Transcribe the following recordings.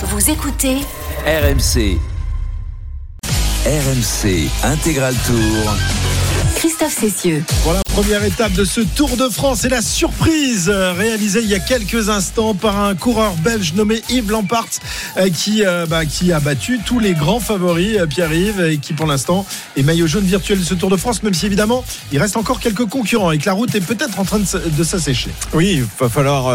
Vous écoutez RMC. RMC Intégral Tour. Christophe Cessieux. Première étape de ce Tour de France et la surprise euh, réalisée il y a quelques instants par un coureur belge nommé Yves Lampart euh, qui, euh, bah, qui a battu tous les grands favoris, Pierre-Yves, et qui pour l'instant est maillot jaune virtuel de ce Tour de France, même si évidemment il reste encore quelques concurrents et que la route est peut-être en train de, s'assécher. Oui, il va falloir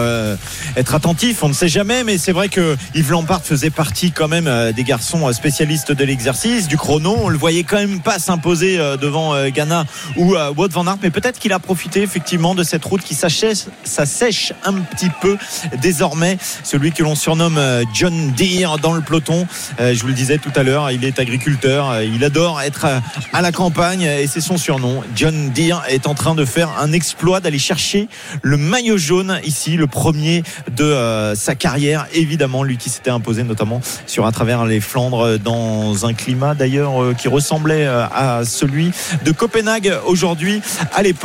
être attentif, on ne sait jamais, mais c'est vrai que Yves Lampard faisait partie quand même des garçons spécialistes de l'exercice, du chrono. On le voyait quand même pas s'imposer devant Ghana ou Wout van Aert, mais peut-être qu'il a profité effectivement de cette route qui s'assèche un petit peu désormais. Celui que l'on surnomme euh, John Deere dans le peloton. Euh, je vous le disais tout à l'heure, il est agriculteur, euh, il adore être à la campagne et c'est son surnom. John Deere est en train de faire un exploit d'aller chercher le maillot jaune ici, le premier de sa carrière. Évidemment, lui qui s'était imposé notamment sur à travers les Flandres dans un climat d'ailleurs qui ressemblait à celui de Copenhague aujourd'hui à l'époque.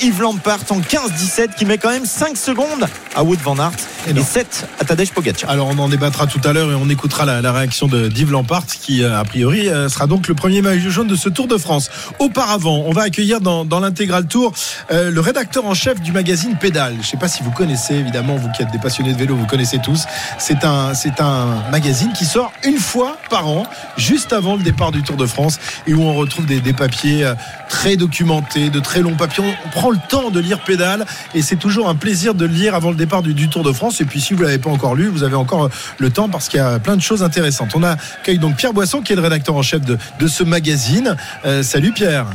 Yves Lampart en 15-17 qui met quand même 5 secondes à Wout van Aert Et et, non. 7 à Tadej Pogacar. Alors on en débattra tout à l'heure et on écoutera la, la réaction de d'Yves Lampart qui euh, a priori euh, sera donc le premier maillot jaune de ce Tour de France. Auparavant, on va accueillir dans, dans l'intégral tour euh, le rédacteur en chef du magazine Pédale. Je ne sais pas si vous connaissez évidemment vous qui êtes des passionnés de vélo, vous connaissez tous. C'est un c'est un magazine qui sort une fois par an, juste avant le départ du Tour de France et où on retrouve des, des papiers très documentés, de très longs papiers. On, on prend le temps de lire Pédale et c'est toujours un plaisir de le lire avant le départ du, du Tour de France. Et puis si vous l'avez pas encore lu, vous avez encore euh, le temps parce qu'il y a plein de choses intéressantes. On accueille donc Pierre Boisson qui est le rédacteur en chef de, de ce magazine. Euh, salut Pierre.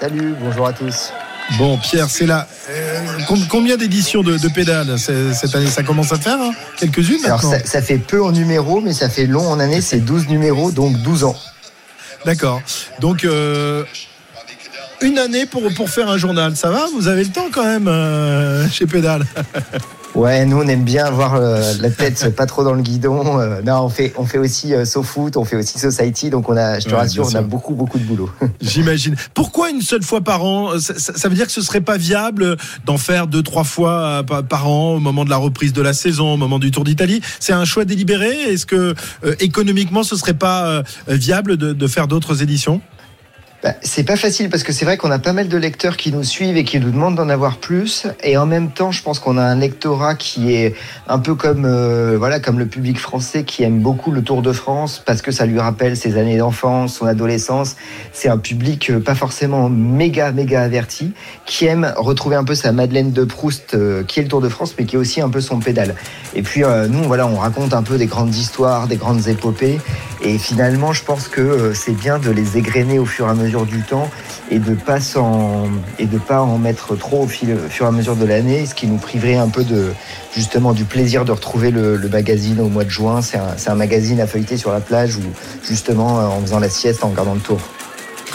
Salut, bonjour à tous. Bon Pierre, c'est là. Euh, com- combien d'éditions de, de Pédale c'est- cette année? Ça commence à faire hein? Quelques-unes Alors ça, ça fait peu en numéros, mais ça fait long en année, c'est 12 numéros, donc 12 ans. D'accord. Donc euh, une année pour, pour faire un journal, ça va Vous avez le temps quand même euh, chez Pédale Ouais, nous on aime bien avoir euh, la tête pas trop dans le guidon. Euh, non, on fait, on fait aussi euh, SoFoot, on fait aussi Society, donc on a, je te Ouais, rassure, on a beaucoup beaucoup de boulot. J'imagine. Pourquoi une seule fois par an? Ça, ça- ça veut dire que ce serait pas viable d'en faire deux, trois fois euh, par- par an au moment de la reprise de la saison, au moment du Tour d'Italie? C'est un choix délibéré? Est-ce que euh, économiquement ce serait pas euh, viable de, de faire d'autres éditions? Bah, c'est pas facile parce que c'est vrai qu'on a pas mal de lecteurs qui nous suivent et qui nous demandent d'en avoir plus. Et en même temps, je pense qu'on a un lectorat qui est un peu comme euh, voilà comme le public français qui aime beaucoup le Tour de France parce que ça lui rappelle ses années d'enfance, son adolescence. C'est un public euh, pas forcément méga méga averti qui aime retrouver un peu sa Madeleine de Proust euh, qui est le Tour de France, mais qui est aussi un peu son pédale. Et puis nous, voilà, on raconte un peu des grandes histoires, des grandes épopées. Et finalement, je pense que c'est bien de les égrener au fur et à mesure du temps et de pas s'en et de pas en mettre trop au, fil, au fur et à mesure de l'année, ce qui nous priverait un peu de justement du plaisir de retrouver le, magazine au mois de juin. C'est un, un magazine à feuilleter sur la plage ou justement en faisant la sieste, en regardant le tour.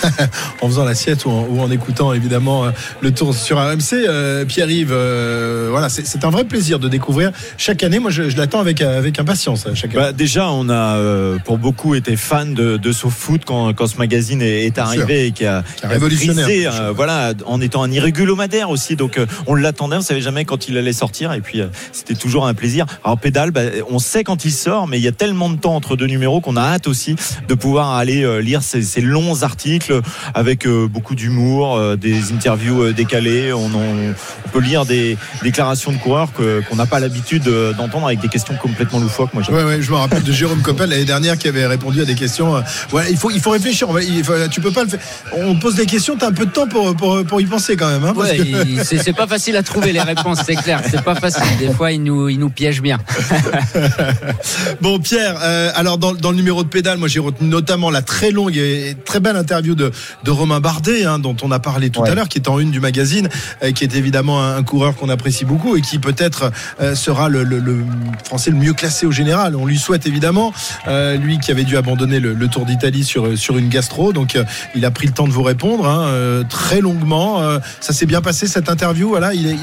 en faisant l'assiette ou, en- ou en écoutant évidemment euh, le tour sur RMC. Euh, Pierre-Yves, euh, voilà, c'est un vrai plaisir de découvrir chaque année. Moi, je, je l'attends avec, avec impatience. Chaque année. Bah, déjà, on a euh, pour beaucoup été fans de, de SoFoot quand, quand ce magazine est, est arrivé et qui a, Qui a révolutionnaire. brisé, euh, voilà, en étant un irrégulomadaire aussi. Donc, on l'attendait, on savait jamais quand il allait sortir, et puis c'était toujours un plaisir. Alors, pédale, bah, on sait quand il sort, mais il y a tellement de temps entre deux numéros qu'on a hâte aussi de pouvoir aller lire ces, ces longs articles avec euh, beaucoup d'humour, euh, des interviews euh, décalées. On, en- on peut lire des déclarations de coureurs qu'on n'a pas l'habitude euh, d'entendre avec des questions complètement loufoques. Moi, j'aime Ouais, ouais, je me rappelle de Jérôme Coppel l'année dernière qui avait répondu à des questions. euh, voilà, il faut, il faut réfléchir. Il faut- tu peux pas le faire. On pose des questions, t'as un peu de temps pour, pour, pour y penser quand même. Hein, Ouais, que- c'est c'est pas facile à trouver les réponses, c'est clair. C'est pas facile. Des fois, il nous, il nous piège bien. Bon, Pierre, euh, alors dans, dans le numéro de pédale, moi j'ai retenu notamment la très longue et très belle interview de, de Romain Bardet, hein, dont on a parlé tout Ouais. à l'heure, qui est en une du magazine, euh, qui est évidemment un, un coureur qu'on apprécie beaucoup et qui peut-être euh, sera le, le- le français le mieux classé au général. On lui souhaite évidemment, euh, lui qui avait dû abandonner le, le Tour d'Italie sur, sur une gastro, donc il a pris le temps de vous répondre hein, très longuement. Ça s'est bien passé cette interview. Voilà, il est-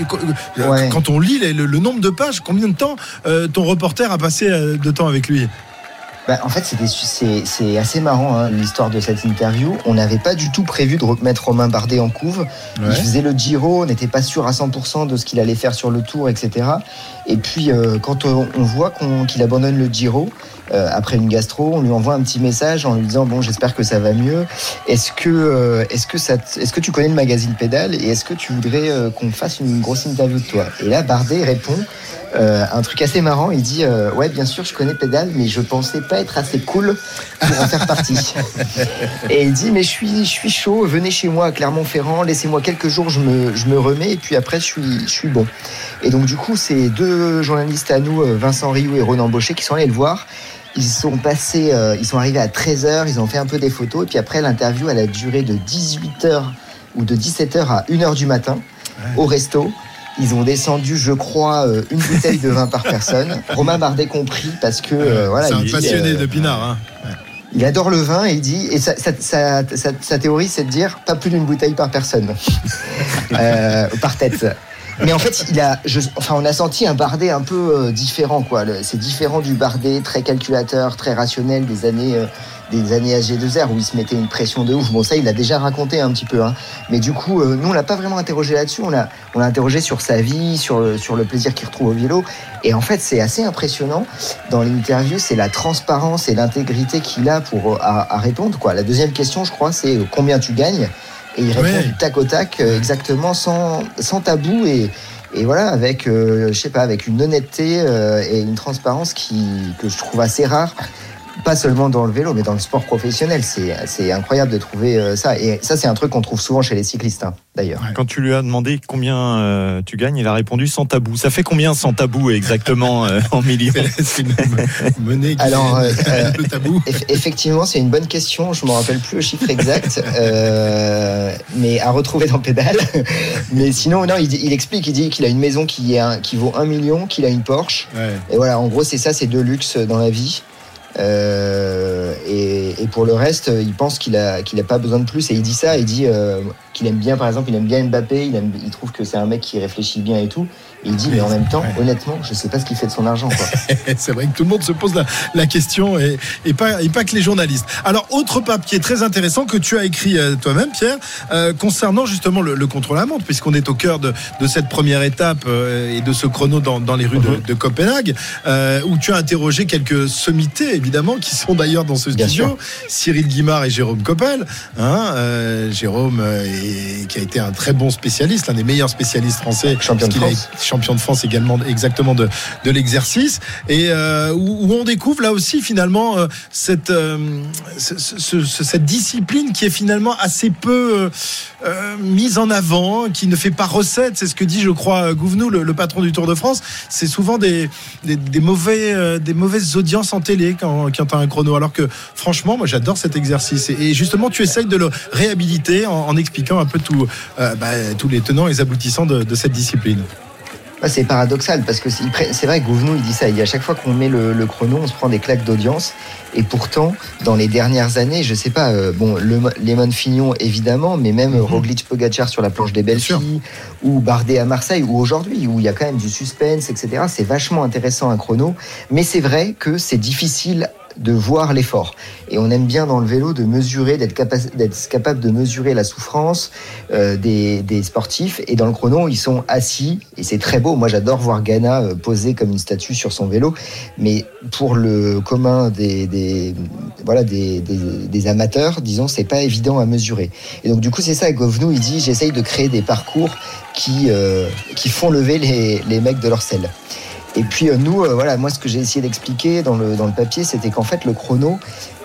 il- Ouais. quand on lit les- le, nombre de pages, combien de temps ton reporter a passé de temps avec lui? Bah, en fait, c'est c'est assez marrant hein, l'histoire de cette interview. On n'avait pas du tout prévu de remettre Romain Bardet en couve. Il faisait le Giro, on n'était pas sûr à 100% de ce qu'il allait faire sur le Tour, etc. Et puis euh, quand on, on voit qu'il abandonne le Giro euh, après une gastro, on lui envoie un petit message en lui disant bon, j'espère que ça va mieux. Est-ce que euh, est-ce que ça est-ce que tu connais le magazine Pédale et est-ce que tu voudrais euh, qu'on fasse une grosse interview de toi? Et là, Bardet répond. un truc assez marrant, il dit ouais bien sûr je connais Pédale mais je pensais pas être assez cool pour en faire partie. Et il dit mais je suis, je suis chaud, venez chez moi à Clermont-Ferrand, laissez-moi quelques jours, je me, je me remets et puis après je suis, je suis bon. Et donc du coup c'est deux journalistes à nous, Vincent Rioux et Ronan Baucher, qui sont allés le voir. Ils sont passés, euh, ils sont arrivés à 13h, ils ont fait un peu des photos et puis après l'interview elle a duré de 18h ou de 17h à 1h du matin au resto. Ils ont descendu, je crois, euh, une bouteille de vin par personne. Romain Bardet compris parce que euh, voilà, c'est un il passionné de Pinard. Hein. il adore le vin et il dit et sa, sa, sa, sa- sa théorie c'est de dire pas plus d'une bouteille par personne par tête mais en fait on a senti un Bardet un peu euh, différent c'est différent du Bardet très calculateur très rationnel des années euh, des années AG2R où il se mettait une pression de ouf. Bon ça il l'a déjà raconté un petit peu hein. mais du coup euh, nous on l'a pas vraiment interrogé là-dessus. On l'a interrogé sur sa vie sur le, sur le plaisir qu'il retrouve au vélo. Et en fait c'est assez impressionnant dans l'interview, c'est la transparence et l'intégrité qu'il a pour euh, répondre. La deuxième question, je crois, c'est euh, combien tu gagnes? Et il répond Ouais. du tac au tac, euh, exactement, sans, sans tabou et, et voilà, avec, euh, je sais pas, avec une honnêteté euh, et une transparence qui, que je trouve assez rare. Pas seulement dans le vélo, mais dans le sport professionnel. C'est incroyable de trouver euh, ça. Et ça, c'est un truc qu'on trouve souvent chez les cyclistes, hein, d'ailleurs. Quand tu lui as demandé combien euh, tu gagnes, il a répondu sans tabou. Ça fait combien sans tabou exactement euh, en millions? C'est une monnaie qui Alors, euh, un peu tabou. Eff- Effectivement, c'est une bonne question. Je me rappelle plus le chiffre exact, euh, mais à retrouver dans Pédale. Mais sinon, non, il, explique, il dit qu'il a une maison qui, est un- qui vaut un million, qu'il a une Porsche. Ouais. Et voilà, en gros, c'est ça, c'est de luxe dans la vie. Euh, et, pour le reste, il pense qu'il a qu'il a pas besoin de plus. Et il dit ça, il dit euh, qu'il aime bien, par exemple, il aime bien Mbappé. Il trouve que c'est un mec qui réfléchit bien et tout. Il dit, mais en même temps, Ouais. honnêtement, je sais pas ce qu'il fait de son argent. C'est vrai que tout le monde se pose la, la question et, et, pas, et pas que les journalistes. Alors, autre papier très intéressant que tu as écrit euh, toi-même, Pierre, euh, concernant justement le, le contre-la-montre, puisqu'on est au cœur de, de cette première étape euh, et de ce chrono dans, dans les rues de, de Copenhague, euh, où tu as interrogé quelques sommités, évidemment, qui sont d'ailleurs dans ce Bien studio, sûr. Cyril Guimard et Jérôme Coppel. Hein, Jérôme, est- qui a été un très bon spécialiste, l'un des meilleurs spécialistes français, Champion de France. Champion de France également, exactement de, l'exercice, et euh, où, on découvre là aussi finalement euh, cette, euh, ce- ce- ce- cette discipline qui est finalement assez peu mise en avant, qui ne fait pas recette. C'est ce que dit, je crois, Gouvenou, le, patron du Tour de France. C'est souvent des, mauvais, des mauvaises audiences en télé quand, quand as un chrono. Alors que franchement, moi j'adore cet exercice. Et, justement, tu essayes de le réhabiliter en, expliquant un peu bah, tous les tenants et les aboutissants de cette discipline. Ouais, c'est paradoxal parce que c'est vrai que Gouvenou il dit ça. Il dit à chaque fois qu'on met le, le chrono, on se prend des claques d'audience. Et pourtant, dans les dernières années, je sais pas, euh, bon, le, Lemon Fignon évidemment, mais même Mhm. Roglic Pogacar sur la planche des belles filles, ou Bardet à Marseille, ou aujourd'hui, où il y a quand même du suspense, etc. C'est vachement intéressant un chrono. Mais c'est vrai que c'est difficile de voir l'effort. Et on aime bien dans le vélo de mesurer, d'être capa- d'être capable de mesurer la souffrance euh, des, des sportifs. Et dans le chrono, ils sont assis et c'est très beau. Moi, j'adore voir Ghana euh, posé comme une statue sur son vélo. Mais pour le commun des, des voilà des, des amateurs, disons, c'est pas évident à mesurer. Et donc du coup, c'est ça. Govnou, il dit, j'essaye de créer des parcours qui euh, qui font lever les, les mecs de leur selle. Et puis euh, nous, euh, voilà, moi ce que j'ai essayé d'expliquer dans le, dans le papier, c'était qu'en fait le chrono,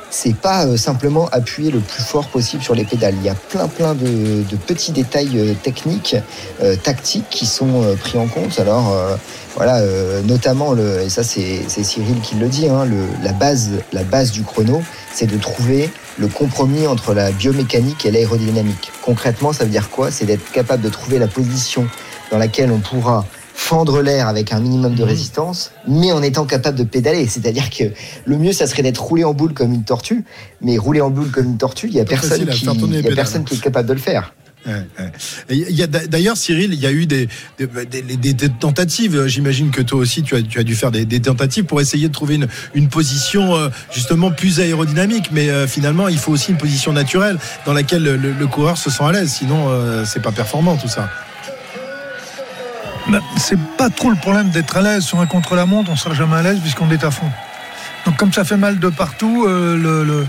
c'est pas euh, simplement appuyer le plus fort possible sur les pédales. Il y a plein plein de, de petits détails techniques, euh, tactiques qui sont pris en compte. Alors euh, voilà, notamment le, et ça c'est c'est Cyril qui le dit, hein, le, la base la base du chrono, c'est de trouver le compromis entre la biomécanique et l'aérodynamique. Concrètement, ça veut dire quoi? C'est d'être capable de trouver la position dans laquelle on pourra fendre l'air avec un minimum de Mhm. résistance, mais en étant capable de pédaler. C'est-à-dire que le mieux, ça serait d'être roulé en boule comme une tortue, mais rouler en boule comme une tortue, il y a personne qui, y a personne qui est capable de le faire. Ouais, ouais. Et il y a d'ailleurs Cyril, il y a eu des, des, des- des tentatives. J'imagine que toi aussi tu as, tu as dû faire des, tentatives pour essayer de trouver une, une position euh, justement plus aérodynamique. Mais euh, finalement, il faut aussi une position naturelle dans laquelle le, le coureur se sent à l'aise. Sinon, euh, c'est pas performant tout ça. Ben, c'est pas trop le problème d'être à l'aise sur un contre-la-montre, on sera jamais à l'aise puisqu'on est à fond. Donc comme ça fait mal de partout, euh,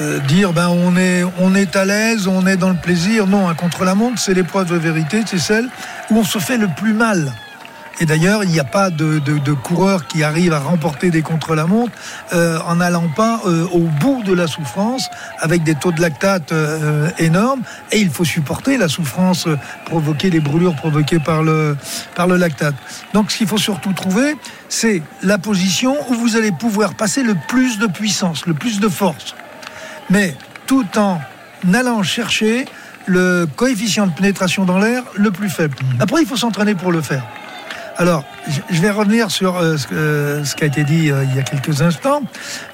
euh, dire ben on est on est à l'aise, on est dans le plaisir, non, un contre-la-montre, c'est l'épreuve de vérité, c'est celle où on se fait le plus mal. Et d'ailleurs, il n'y a pas de, coureur qui arrive à remporter des contre-la-montre euh, en n'allant pas euh, au bout de la souffrance avec des taux de lactate euh, énormes. Et il faut supporter la souffrance provoquée, les brûlures provoquées par le lactate. Donc ce qu'il faut surtout trouver, c'est la position où vous allez pouvoir passer le plus de puissance, le plus de force. Mais tout en allant chercher le coefficient de pénétration dans l'air le plus faible. Après, il faut s'entraîner pour le faire. Alors, je- vais revenir sur euh, ce, que- ce qui a été dit euh, il y a quelques instants.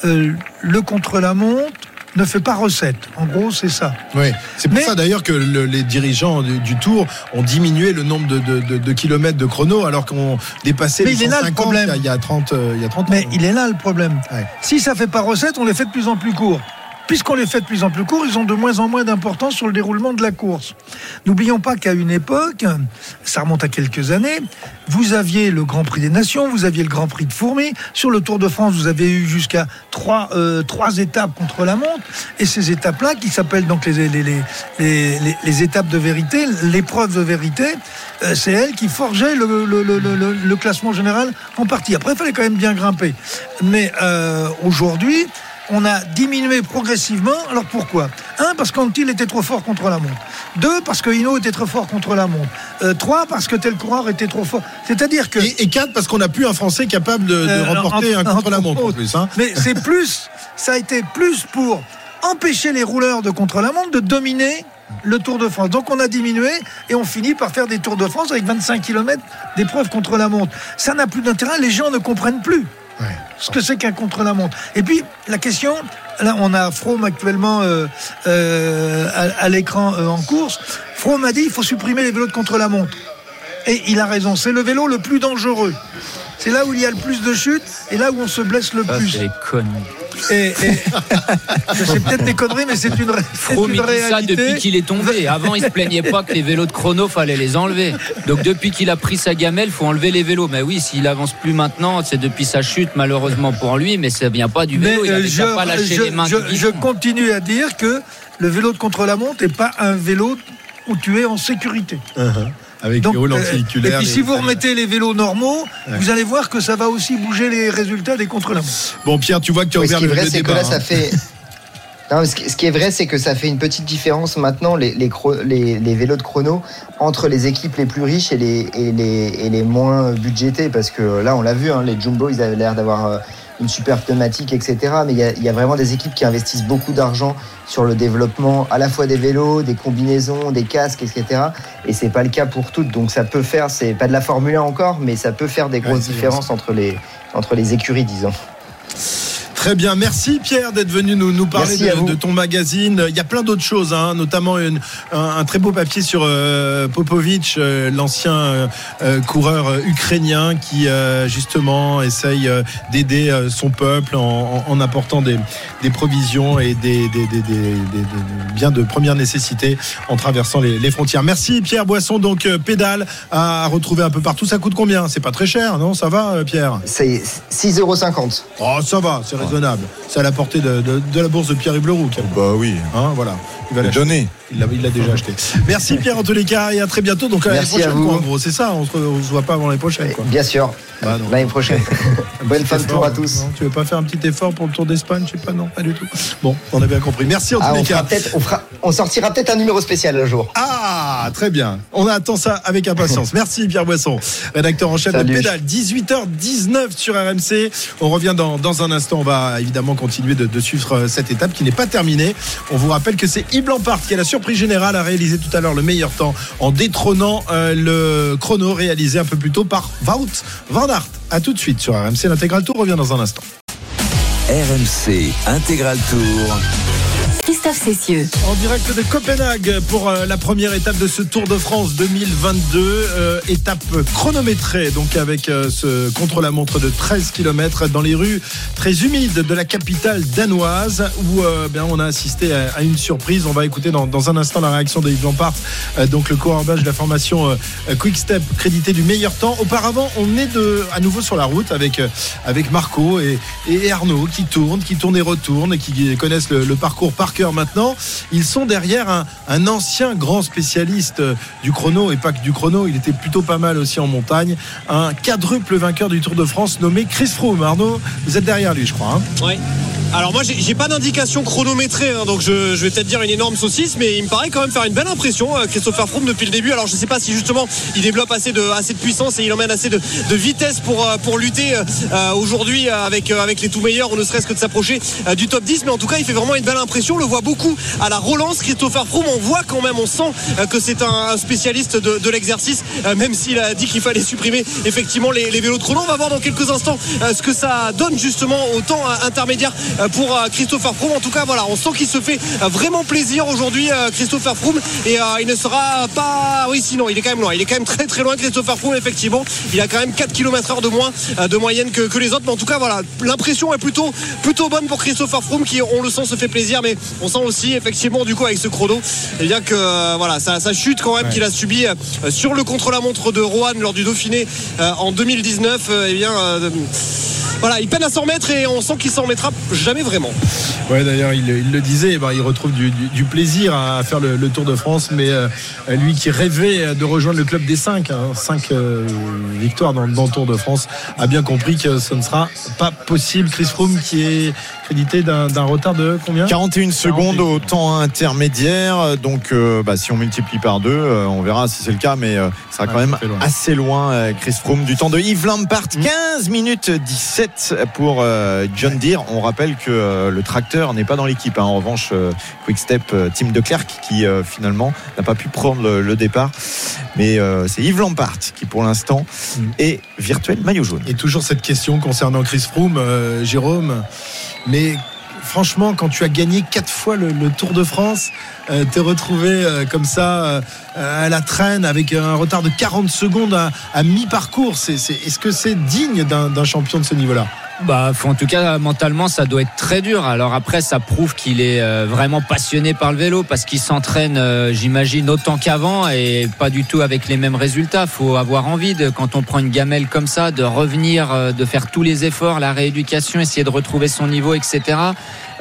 Euh, le contre-la-montre ne fait pas recette. En gros, c'est ça. Oui, c'est pour Mais- ça d'ailleurs que le- les dirigeants du, du Tour ont diminué le nombre de, de- de- de kilomètres de chrono alors qu'on dépassait Mais les il est là, le 150 problème. il y a- il y a 30 euh, il y a 30 Mais ans. il est là le problème. Ouais. Si ça fait pas recette, on les fait de plus en plus courts. Puisqu'on les fait de plus en plus courts, ils ont de moins en moins d'importance sur le déroulement de la course. N'oublions pas qu'à une époque, ça remonte à quelques années, vous aviez le Grand Prix des Nations, vous aviez le Grand Prix de Fourmi. Sur le Tour de France, vous avez eu jusqu'à trois, euh, trois étapes contre la montre. Et ces étapes-là, qui s'appellent donc les, les, les, les, étapes de vérité, l'épreuve de vérité, euh, c'est elles qui le- le classement général en partie. Après, il fallait quand même bien grimper. Mais euh, aujourd'hui, on a diminué progressivement. Alors pourquoi? Un, parce qu'Antil était trop fort contre la montre. Deux, parce que Hino était trop fort contre la montre. Euh, trois, parce que tel coureur était trop fort. C'est-à-dire que... Et, et 4 parce qu'on n'a plus un Français capable de, de Euh, remporter en- un en- contre-la-montre en en- plus. Hein. Mais c'est plus, ça a été plus pour empêcher les rouleurs de contre-la-montre de dominer le Tour de France. Donc on a diminué et on finit par faire des Tours de France avec 25 km d'épreuves contre la montre. Ça n'a plus d'intérêt, les gens ne comprennent plus Ce que c'est qu'un contre-la-montre. Et puis la question, là on a From actuellement euh, euh, à, à l'écran euh, en course. From a dit il faut supprimer les vélos de contre-la-montre. Et il a raison, c'est le vélo le plus dangereux. C'est là où il y a le plus de chutes et là où on se blesse le Ça, plus. c'est les conneries. Et, et- c'est peut-être des conneries, mais c'est une, Froome, une dit ça réalité. depuis qu'il est tombé. Avant, il se plaignait pas que les vélos de chrono, fallait les enlever. Donc, depuis qu'il a pris sa gamelle, faut enlever les vélos. Mais oui, s'il avance plus maintenant, c'est depuis sa chute, malheureusement pour lui, mais ça vient pas du Mais vélo. Il euh, avait je, déjà pas lâché je- les mains. je- continue à dire que le vélo de contre-la-montre n'est pas un vélo où tu es en sécurité. Uh-huh. Avec Donc, les roues euh, et puis les- si vous remettez les vélos normaux, Ouais. vous allez voir que ça va aussi bouger les résultats des contre-la-montre. Bon, Pierre, tu vois que tu as Oui, ouvert qui est le, vrai, le c'est que débat. là, ça fait. Non, ce qui est vrai, c'est que ça fait une petite différence maintenant, les, les, chro- les, les vélos de chrono, entre les équipes les plus riches et les, et les, et les moins budgétés. Parce que là, on l'a vu, hein, les Jumbo, ils avaient l'air d'avoir euh, une super pneumatique, etc. Mais il y a, y a vraiment des équipes qui investissent beaucoup d'argent sur le développement à la fois des vélos, des combinaisons, des casques, etc. Et c'est pas le cas pour toutes. Donc ça peut faire, c'est pas de la Formule 1 encore, mais ça peut faire des grosses différences entre les, entre les écuries, disons. Très bien, merci Pierre d'être venu nous, nous parler de, ton magazine. Il y a plein d'autres choses, hein, notamment une- un, un très beau papier sur euh, Popovic, euh, l'ancien euh, euh, coureur ukrainien qui justement essaye d'aider son peuple en, en- en apportant des, des provisions et des, des- biens de première nécessité en traversant les, les frontières. Merci Pierre Boisson, donc pédale à retrouver un peu partout. Ça coûte combien? C'est pas très cher, non? Ça va Pierre? C'est 6,50 euros. Oh, ça va, c'est raisonnable. C'est à la portée de, de- de la bourse de Pierre-Yves Leroux. Bah oui. Hein, voilà. Il va l'acheter. Il l'a déjà acheté. Merci Pierre en tous les cas et à très bientôt. Donc à l'année Merci à prochaine, vous. quoi, en gros. C'est ça, on se, on se voit pas avant l'année prochaine. Quoi. Bien sûr, Bah, l'année prochaine. Bonne fin de tour à hein. tous. Non, tu veux pas faire un petit effort pour le Tour d'Espagne? Je sais pas, non, pas du tout. Bon, on a bien compris. Merci en Ah, tous on, les cas. peut-être- on, fera- on sortira peut-être un numéro spécial un jour. Ah, très bien. On attend ça avec impatience. Merci Pierre Boisson, rédacteur en chef de. Pédale. 18h19 sur RMC. On revient dans, dans un instant. On va évidemment continuer de, de suivre euh, cette étape qui n'est pas terminée. On vous rappelle que c'est Yves Lampard qui a la surprise générale à réaliser tout à l'heure le meilleur temps en détrônant euh, le chrono réalisé un peu plus tôt par Wout van Aert. À tout de suite sur RMC. L'intégral tour revient dans un instant. RMC Intégral Tour. Christophe Cessieux. En direct de Copenhague pour euh, la première étape de ce Tour de France 2022. euh, étape chronométrée, donc avec euh, ce contre-la-montre de 13 km dans les rues très humides de la capitale danoise où bien, on a assisté à, une surprise. On va écouter dans, un instant la réaction de Yves Lampart, donc le coureur belge de la formation Quick Step, crédité du meilleur temps. Auparavant, on est de, à nouveau sur la route avec, avec Marco et, et Arnaud qui tournent, qui tournent et retournent et qui connaissent le parcours par cœur maintenant. Ils sont derrière un, ancien grand spécialiste euh, du chrono et pas que du chrono. Il était plutôt pas mal aussi en montagne. Un quadruple vainqueur du Tour de France nommé Chris Froome. Arnaud, vous êtes derrière lui, je crois. hein Ouais. Alors moi j'ai pas d'indication chronométrée hein, donc je, vais peut-être dire une énorme saucisse mais il me paraît quand même faire une belle impression euh, Christopher Froome depuis le début. Alors je sais pas si justement il développe assez de, assez de puissance et il emmène assez de, de vitesse pour, euh, pour lutter euh, aujourd'hui avec, avec les tout meilleurs ou ne serait-ce que de s'approcher du top 10 mais en tout cas il fait vraiment une belle impression. On le voit beaucoup à la relance Christopher Froome. On voit quand même on sent que c'est un, spécialiste de, l'exercice même s'il a dit qu'il fallait supprimer effectivement les, les vélos de chrono. On va voir dans quelques instants ce que ça donne justement au temps intermédiaire pour euh, Christopher Froome. En tout cas, voilà, on sent qu'il se fait euh, vraiment plaisir aujourd'hui, euh, Christopher Froome. Et euh, il ne sera pas. Oui, sinon, il est quand même loin. Il est quand même très très loin, Christopher Froome, effectivement. Il a quand même 4 km heure de moins euh, de moyenne que, que les autres. Mais en tout cas, voilà, l'impression est plutôt, plutôt bonne pour Christopher Froome qui, on le sent, se fait plaisir. Mais on sent aussi, effectivement, du coup, avec ce chrono, eh bien que euh, voilà, ça, ça chute quand même qu'il a subi euh, sur le contre-la-montre de Rohan lors du Dauphiné euh, en 2019. euh, eh bien. Euh, voilà, il peine à s'en remettre et on sent qu'il s'en remettra jamais vraiment. Ouais, d'ailleurs, il, il le disait, ben, il retrouve du, du- du plaisir à faire le, le Tour de France, mais euh, lui qui rêvait de rejoindre le club des 5, 5 victoires dans, dans le Tour de France, a bien compris que ce ne sera pas possible. Chris Froome qui est crédité d'un retard de combien? 41 secondes au temps intermédiaire. Donc, euh, bah, si on multiplie par deux, euh, on verra si c'est le cas, mais euh, ça sera quand même loin. assez loin, euh, Chris Froome, du temps de Yves Lampart. Mm. 15 minutes 17 pour euh, John Deere. On rappelle que euh, le tracteur n'est pas dans l'équipe. hein. En revanche, euh, Quick Step, Tim de Klerk, qui finalement n'a pas pu prendre le, départ. Mais c'est Yves Lampart qui, pour l'instant, Mm. est virtuel maillot jaune. Et toujours cette question concernant Chris Froome, Jérôme. Mais franchement, quand tu as gagné quatre fois le, Tour de France, euh, t'es retrouvé euh, comme ça euh, à la traîne avec un retard de 40 secondes à, mi-parcours. Est-ce que c'est digne d'un champion de ce niveau-là? Bah, en tout cas, mentalement, ça doit être très dur. Alors après, ça prouve qu'il est euh, vraiment passionné par le vélo parce qu'il s'entraîne, euh, j'imagine, autant qu'avant et pas du tout avec les mêmes résultats. Faut avoir envie de, quand on prend une gamelle comme ça, de revenir, euh, de faire tous les efforts, la rééducation, essayer de retrouver son niveau, etc.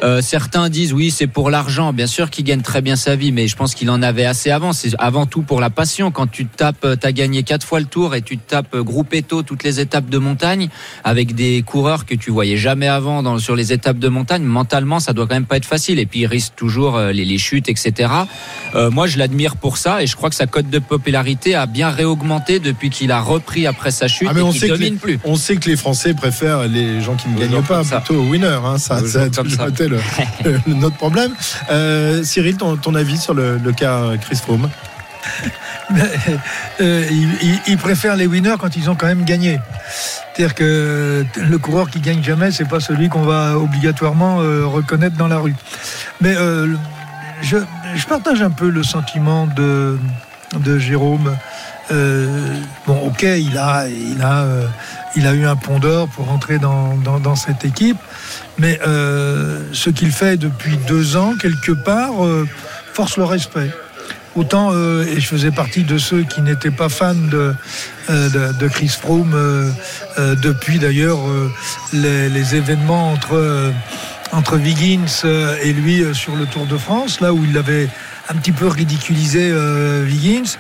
Euh, certains disent oui, c'est pour l'argent. Bien sûr qu'il gagne très bien sa vie, mais je pense qu'il en avait assez avant. C'est avant tout pour la passion. Quand tu te tapes, tu as gagné quatre fois le tour et tu te tapes Groupetto toutes les étapes de montagne avec des coureurs que tu voyais jamais avant dans, sur les étapes de montagne. Mentalement, ça doit quand même pas être facile. Et puis il risque toujours euh, les, les chutes, etc. Euh, moi, je l'admire pour ça et je crois que sa cote de popularité a bien réaugmenté depuis qu'il a repris après sa chute Ah, mais et on sait que domine les- plus. On sait que les Français préfèrent les gens qui ne gagnent pas, plutôt winners. hein. Ça, ça ça. Été le- le- notre problème. Euh, Cyril, ton, ton avis sur le, le cas Chris Froome? Euh, il, il- il préfère les winners quand ils ont quand même gagné. C'est-à-dire que le coureur qui gagne jamais, c'est pas celui qu'on va obligatoirement euh, reconnaître dans la rue. Mais euh, je, je partage un peu le sentiment de, de Jérôme. Euh, bon, ok, il a, il a, euh, il a eu un pont d'or pour entrer dans, dans, dans cette équipe, mais euh, ce qu'il fait depuis deux ans, quelque part, euh, force le respect. Autant, euh, et je faisais partie de ceux qui n'étaient pas fans de, euh, de, de Chris Froome euh, euh, depuis d'ailleurs les, les événements entre, entre Wiggins et lui sur le Tour de France, là où il avait un petit peu ridiculisé euh, Wiggins.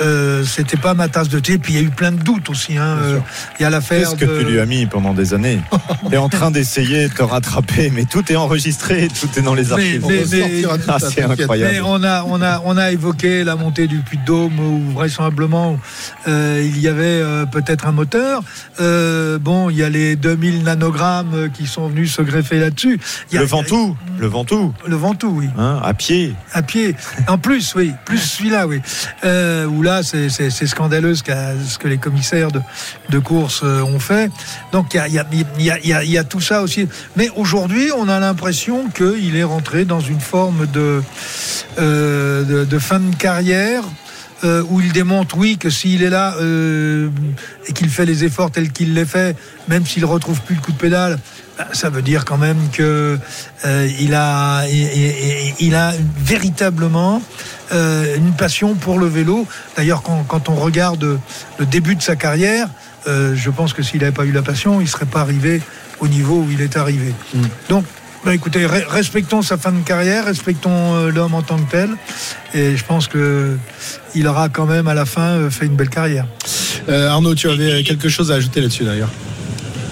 Euh, C'était pas ma tasse de thé. Puis il y a eu plein de doutes aussi. hein. Euh, Il y a l'affaire Qu'est-ce que de- tu lui as mis pendant des années Tu es en train d'essayer de te rattraper, mais tout est enregistré, tout est dans les archives. mais- mais- ressortira tout Ah, c'est incroyable. Mais on a, on, a, on a évoqué la montée du Puy de Dôme où vraisemblablement euh, il y avait euh, peut-être un moteur. Euh, bon, il y a les 2000 nanogrammes qui sont venus se greffer là-dessus. Le Ventoux, le Ventoux, Le Ventoux, oui. hein, à pied. À pied. En plus, oui. Plus celui-là, oui. Euh, où là, c'est scandaleux ce, que les commissaires de, course euh, ont fait. Donc il y a, tout ça aussi. Mais aujourd'hui, on a l'impression qu'il est rentré dans une forme de, euh, fin de carrière. euh, où il démontre, oui, que s'il est là et qu'il fait les efforts tels qu'il les fait, même s'il retrouve plus le coup de pédale, ça veut dire quand même que euh, il a, il, a véritablement euh, une passion pour le vélo. D'ailleurs, quand, quand on regarde le début de sa carrière, euh, je pense que s'il n'avait pas eu la passion, il ne serait pas arrivé au niveau où il est arrivé. Donc, bah, écoutez, re- respectons sa fin de carrière, respectons euh, l'homme en tant que tel, et je pense que il aura quand même à la fin fait une belle carrière. Euh, Arnaud, tu avais quelque chose à ajouter là-dessus d'ailleurs?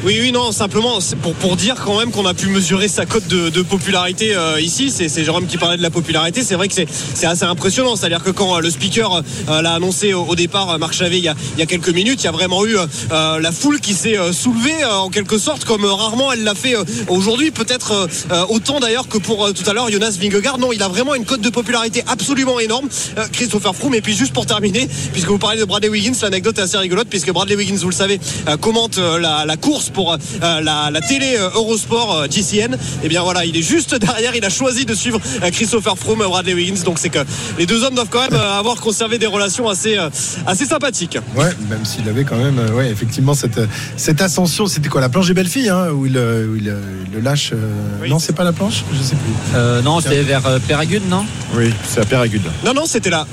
Oui, oui, non, simplement pour, pour dire quand même qu'on a pu mesurer sa cote de, popularité euh, ici. C'est Jérôme qui parlait de la popularité. C'est vrai que c'est assez impressionnant. C'est-à-dire que quand euh, le speaker euh, l'a annoncé au, départ, Marc Chavet, il y, a, quelques minutes, il y a vraiment eu la foule qui s'est soulevée en quelque sorte, comme rarement elle l'a fait aujourd'hui. Peut-être autant d'ailleurs que pour tout à l'heure Jonas Vingegaard. Non, il a vraiment une cote de popularité absolument énorme. Christopher Froome. Et puis juste pour terminer, puisque vous parlez de Bradley Wiggins, l'anecdote est assez rigolote, puisque Bradley Wiggins, vous le savez, commente la course pour euh, la, la télé euh, Eurosport euh, GCN. Et bien voilà, il est juste derrière. Il a choisi de suivre euh, Christopher Froome, euh, Bradley Wiggins. Donc c'est que les deux hommes doivent quand même euh, avoir conservé des relations assez, euh, assez sympathiques. Ouais, même s'il avait quand même, euh, ouais, effectivement, cette, euh, cette ascension, c'était quoi La planche des belles filles, hein, où il, euh, où il, euh, il le lâche. euh, Oui, non, c'est c'est pas la planche Je sais plus. Euh, non, c'était vers euh, Péragude, non? Oui, c'est à Péragude. Non, non, c'était là.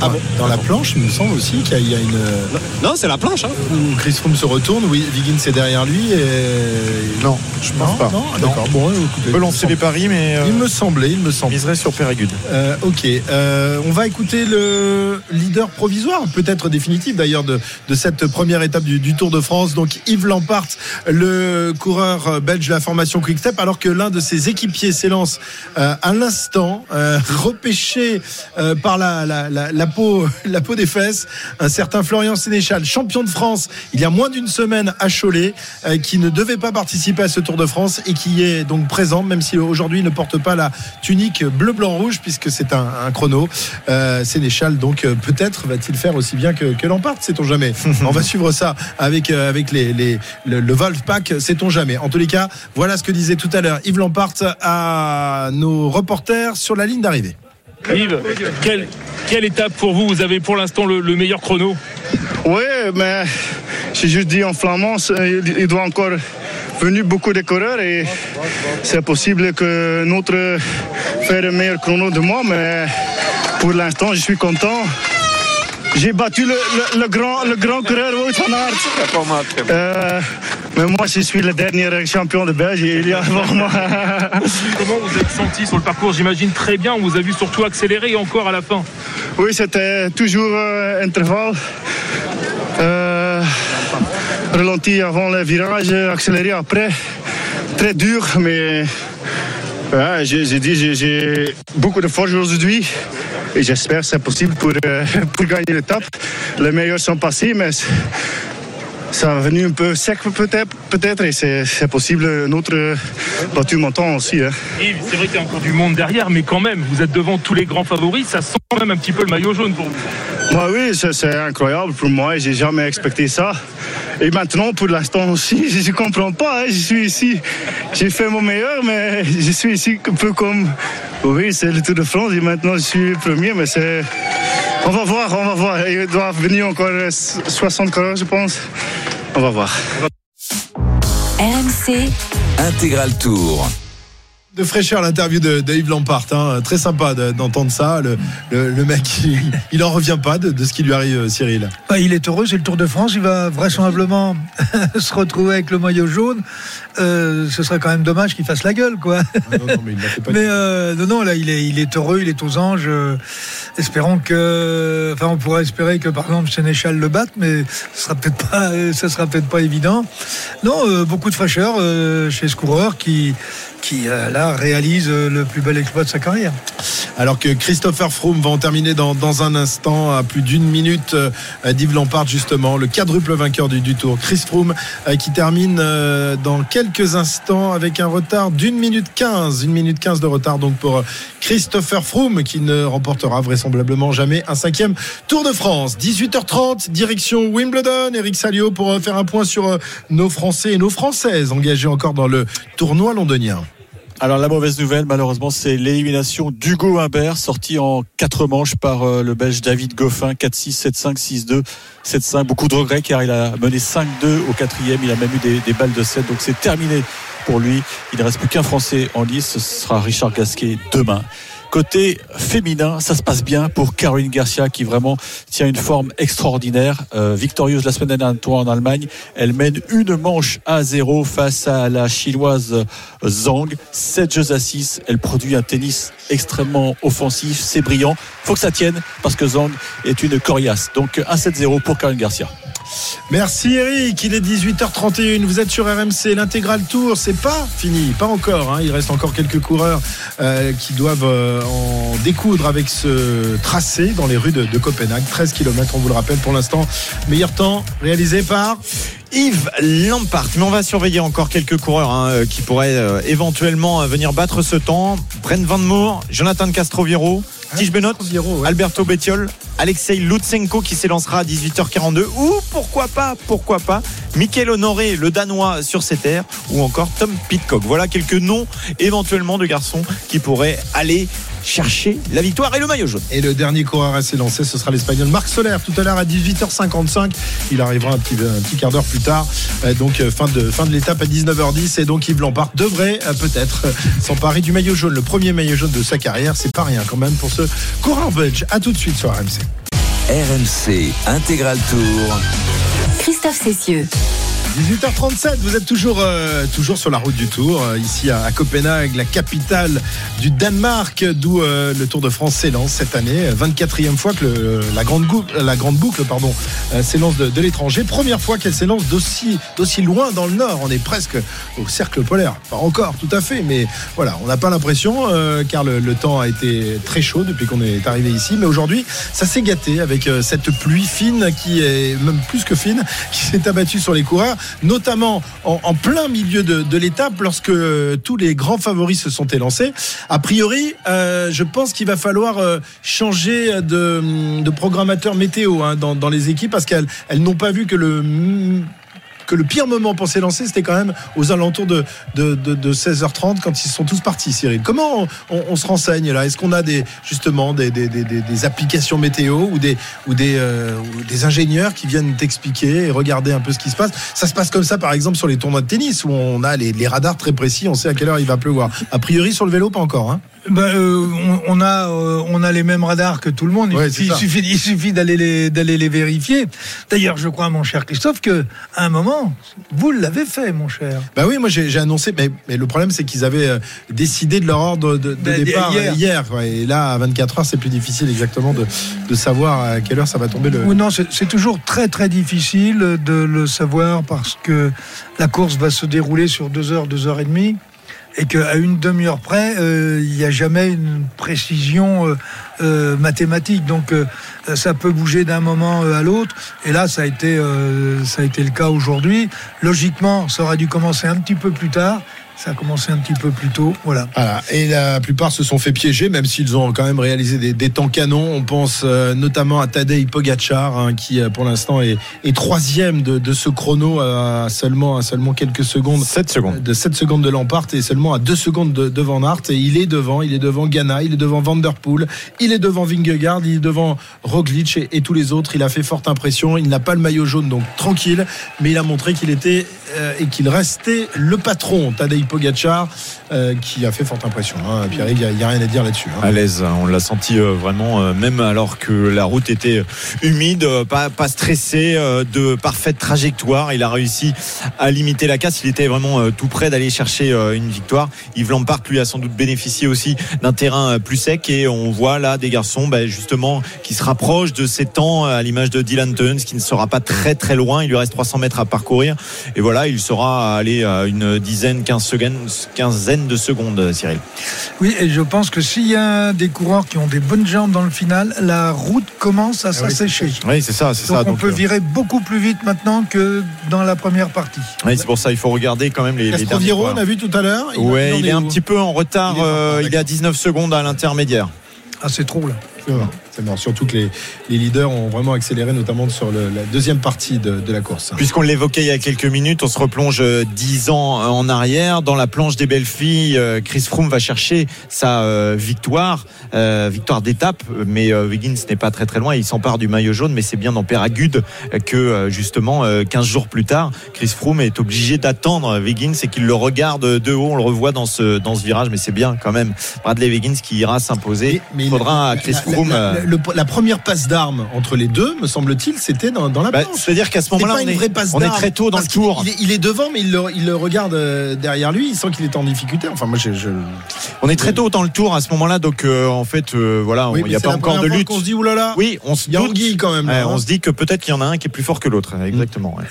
Ah bon Dans la planche, il me semble aussi qu'il y a- une. euh, Non, c'est la planche. Hein. où Chris Froome se retourne, oui, Wiggins est derrière lui. Et... Non, je pense Non, pas. non D'accord, bon, écoutez, On peut lancer les paris, mais euh, Il me semblait, il me semblait. miserait sur Péragude. Euh, ok, euh, on va écouter le leader provisoire, peut-être définitif d'ailleurs de, de cette première étape du, du Tour de France. Donc Yves Lampart, le coureur belge de la formation Quick Step, alors que l'un de ses équipiers s'élance euh, à l'instant, euh, repêché euh, par la, la, la, la peau, la peau des fesses, un certain Florian Sénéchal, champion de France il y a moins d'une semaine à Cholet, euh, qui ne devait pas participer à ce Tour de France et qui est donc présent, même si aujourd'hui il ne porte pas la tunique bleu, blanc, rouge, puisque c'est un, un chrono. Euh, Sénéchal, donc euh, peut-être va-t-il faire aussi bien que, que Lampard, sait-on jamais. On va suivre ça avec, euh, avec les, les- le, le Valve Pack, sait-on jamais. En tous les cas, voilà ce que disait tout à l'heure Yves Lampard à nos reporters sur la ligne d'arrivée. Yves, quelle, étape pour vous Vous avez pour l'instant le, le meilleur chrono Oui, mais j'ai juste dit en flamand, il doit encore venir beaucoup de coureurs et c'est possible que notre fait un meilleur chrono de moi, mais pour l'instant, je suis content. J'ai battu le, le- le grand, le grand coureur Wout van Aert. Euh, mais moi, je suis le dernier champion de Belgique. Il y a avant moi. Comment vous êtes senti sur le parcours? J'imagine très bien, on vous a vu surtout accélérer encore à la fin. Oui, c'était toujours euh, intervalle. Euh, ralenti avant le virage, accéléré après. Très dur, mais ouais, j'ai j'ai dit j'ai- j'ai beaucoup de force aujourd'hui. Et j'espère que c'est possible pour, euh, pour gagner l'étape. Les meilleurs sont passés, mais ça a venu un peu sec peut-être, peut-être et c'est possible un autre battu montant aussi. hein. C'est vrai qu'il y a encore du monde derrière, mais quand même, vous êtes devant tous les grands favoris, ça sent quand même un petit peu le maillot jaune pour vous. Moi, oui, c'est incroyable pour moi. J'ai jamais expecté ça. Et maintenant, pour l'instant aussi, je ne comprends pas. hein. Je suis ici. J'ai fait mon meilleur, mais je suis ici un peu comme. Oui, c'est le Tour de France et maintenant je suis premier, mais c'est. On va voir, on va voir. Il doit venir encore euh, 60 coureurs, je pense. On va voir. RMC, Intégral Tour. De fraîcheur l'interview de, de Yves Lampart, hein. très sympa de- d'entendre ça. Le, le- le mec, il, il en revient pas de, de ce qui lui arrive, euh, Cyril. Bah, il est heureux, c'est le Tour de France. Il va vraisemblablement se retrouver avec le maillot jaune. Euh, ce serait quand même dommage qu'il fasse la gueule, quoi. Ah non, non, mais il fait pas Mais euh, non, non, là, il est, il est heureux, il est aux anges. euh, espérons que, enfin, on pourrait espérer que, par exemple, Sénéchal le batte, mais ce sera peut-être pas, ça sera peut-être pas évident. Non, beaucoup de fraîcheur chez ce coureur qui, qui euh, réalise euh, le plus bel exploit de sa carrière. Alors que Christopher Froome va en terminer dans, dans un instant à plus d'une minute. Euh, D'Yves Lampard justement, le quadruple vainqueur du, du Tour. Chris Froome euh, qui termine dans quelques instants avec un retard d'une minute 15. Une minute 15 de retard donc pour Christopher Froome qui ne remportera vraisemblablement jamais un cinquième Tour de France. 18h30, direction Wimbledon. Eric Salio pour faire un point sur nos Français et nos Françaises engagés encore dans le tournoi londonien. Alors la mauvaise nouvelle, malheureusement, c'est l'élimination d'Hugo Humbert, sorti en quatre manches par euh, le Belge David Goffin, 4-6, 7-5, 6-2, 7-5. Beaucoup de regrets car il a mené 5-2 au quatrième, il a même eu des, des balles de 7, donc c'est terminé pour lui. Il ne reste plus qu'un Français en lice, ce sera Richard Gasquet demain. Côté féminin, ça se passe bien pour Caroline Garcia qui vraiment tient une forme extraordinaire. Euh, victorieuse la semaine dernière en Allemagne. Elle mène une manche à 0 face à la chinoise Zhang. 7 jeux à 6. Elle produit un tennis extrêmement offensif. C'est brillant. faut que ça tienne parce que Zhang est une coriace. Donc 1-7-0 pour Caroline Garcia. Merci Eric, il est 18h31, vous êtes sur RMC, l'intégral tour, c'est pas fini, pas encore, hein. il reste encore quelques coureurs euh, qui doivent euh, en découdre avec ce tracé dans les rues de, de Copenhague, 13 km on vous le rappelle pour l'instant, meilleur temps réalisé par Yves Lampart. Mais on va surveiller encore quelques coureurs hein, euh, qui pourraient euh, éventuellement euh, venir battre ce temps. Brent Van Moor, Jonathan Castroviro, Tige Benot, Alberto Bettiol, Alexei Lutsenko qui s'élancera à 18h42 ou pourquoi pas, pourquoi pas, Michael Honoré, le Danois sur ses terres ou encore Tom Pitcock. Voilà quelques noms éventuellement de garçons qui pourraient aller chercher la victoire et le maillot jaune. Et le dernier coureur à s'élancer, ce sera l'Espagnol Marc Soler tout à l'heure à 18h55. Il arrivera un petit, un petit quart d'heure plus tard. Euh, donc euh, fin de, fin de l'étape à 19h10. Et donc Yves Lampard devrait euh, peut-être s'emparer du maillot jaune. Le premier maillot jaune de sa carrière. C'est pas rien quand même pour ce coureur belge. À tout de suite sur RMC. RMC Intégral Tour. Christophe Cessieux. 18h37, vous êtes toujours, euh, toujours sur la route du Tour, euh, ici à, à, Copenhague, la capitale du Danemark, d'où euh, le Tour de France s'élance cette année. 24e fois que le, la, grande la grande boucle pardon, s'élance de, de l'étranger. Première fois qu'elle s'élance d'aussi, d'aussi loin dans le nord. On est presque au cercle polaire. Pas encore, tout à fait, mais voilà, on n'a pas l'impression, car le, le, temps a été très chaud depuis qu'on est arrivé ici. Mais aujourd'hui, ça s'est gâté avec cette pluie fine qui est même plus que fine, qui s'est abattue sur les coureurs notamment en, plein milieu de, l'étape lorsque euh, tous les grands favoris se sont élancés. A priori, euh, je pense qu'il va falloir euh, changer de, programmateur météo hein, dans, les équipes parce qu'elles elles, n'ont pas vu que le que le pire moment pour s'élancer, c'était quand même aux alentours de, de, de, de, 16h30 quand ils sont tous partis, Cyril. Comment on, se renseigne là? Est-ce qu'on a des, justement des, applications météo ou des, ou des, euh, des ingénieurs qui viennent t'expliquer et regarder un peu ce qui se passe? Ça se passe comme ça, par exemple, sur les tournois de tennis où on a les, les radars très précis, on sait à quelle heure il va pleuvoir. A priori, sur le vélo, pas encore. Hein ben, euh, on, on, a euh, on a les mêmes radars que tout le monde. Il ouais, suffit, suffit, il suffit d'aller les d'aller les vérifier. D'ailleurs, je crois, mon cher Christophe, que à un moment, vous l'avez fait, mon cher. Bah oui, moi j'ai annoncé, mais, mais, le problème c'est qu'ils avaient euh, décidé de leur ordre de, de de départ hier. hier. Ouais, et là, à 24 heures, c'est plus difficile exactement de, de savoir à quelle heure ça va tomber le. Oui, non, c'est toujours très très difficile de le savoir parce que la course va se dérouler sur deux heures, deux heures et demie et qu'à une demi-heure près, euh, il n'y a jamais une précision euh, euh, mathématique. Donc ça peut bouger d'un moment à l'autre. Et là, ça a été, ça a été le cas aujourd'hui. Logiquement, ça aurait dû commencer un petit peu plus tard. Ça a commencé un petit peu plus tôt, voilà. voilà. Et la plupart se sont fait piéger, même s'ils ont quand même réalisé des, des temps canons. On pense euh, notamment à Tadej Pogacar, hein, qui euh, pour l'instant est, est, troisième de, de, ce chrono à seulement, à seulement quelques secondes. 7 secondes. De 7 secondes de Lampart et seulement à 2 secondes de, de Van Aert. Et il est devant, il est devant Ghana, il est devant Van Der Poel, il est devant Vingegaard, il est devant Roglic et, et tous les autres. Il a fait forte impression. Il n'a pas le maillot jaune, donc tranquille, mais il a montré qu'il était euh, et qu'il restait le patron, Tadej Pogacar, euh, qui a fait forte impression. Hein. Pierre, il n'y a, rien à dire là-dessus. Hein. À l'aise, on l'a senti euh, vraiment, euh, même alors que la route était humide, pas, stressé, de parfaite trajectoire. Il a réussi à limiter la casse. Il était vraiment tout près d'aller chercher une victoire. Yves Lampard, lui, a sans doute bénéficié aussi d'un terrain plus sec. Et on voit là des garçons, bah, justement, qui se rapprochent de ces temps, à l'image de Dylan Tuns, qui ne sera pas très très loin. Il lui reste 300 mètres à parcourir. Et voilà, il sera à aller à une dizaine, 15 secondes quinzaine de secondes, Cyril. Oui, et je pense que s'il y a des coureurs qui ont des bonnes jambes dans le final, la route commence à s'assécher. Oui, c'est ça, c'est Donc ça. on peut euh, virer beaucoup plus vite maintenant que dans la première partie. oui, c'est pour ça il faut regarder quand même les, les derniers Castroviero, on a vu tout à l'heure. Il- Ouais, en il est un petit peu en retard. Il est euh, Il est à 19 secondes à l'intermédiaire. Ah, c'est trop là. C'est mort. C'est mort. Surtout que les, les leaders ont vraiment accéléré, notamment sur le- la deuxième partie de, de la course. Puisqu'on l'évoquait il y a quelques minutes, on se replonge euh, 10 ans euh, en arrière. Dans la planche des belles filles, euh, Chris Froome va chercher sa euh, victoire, euh, victoire d'étape. Mais euh, Wiggins n'est pas très très loin. Il s'empare du maillot jaune, mais c'est bien dans Péragude que euh, justement euh, 15 jours plus tard, Chris Froome est obligé d'attendre Wiggins et qu'il le regarde de haut. On le revoit dans ce dans ce virage, mais c'est bien quand même Bradley Wiggins qui ira s'imposer. Il faudra à Chris la- La- euh, le- la première passe d'armes entre les deux, me semble-t-il, c'était dans, dans la bah. C'est-à-dire qu'à ce moment-là, on, est, on très tôt dans le tour. Il est, il est devant, mais il le, il le regarde euh, derrière lui. Il sent qu'il est en difficulté. Enfin, moi, je. je- On est très tôt dans le tour à ce moment-là, donc euh, en fait, euh, voilà, il n'y a pas encore de lutte. qu'on se dit, oulala, Oui, on se il y a doute. anguille quand même. Ouais, là, hein. on se dit que peut-être qu'il y en a un qui est plus fort que l'autre. Exactement. ouais.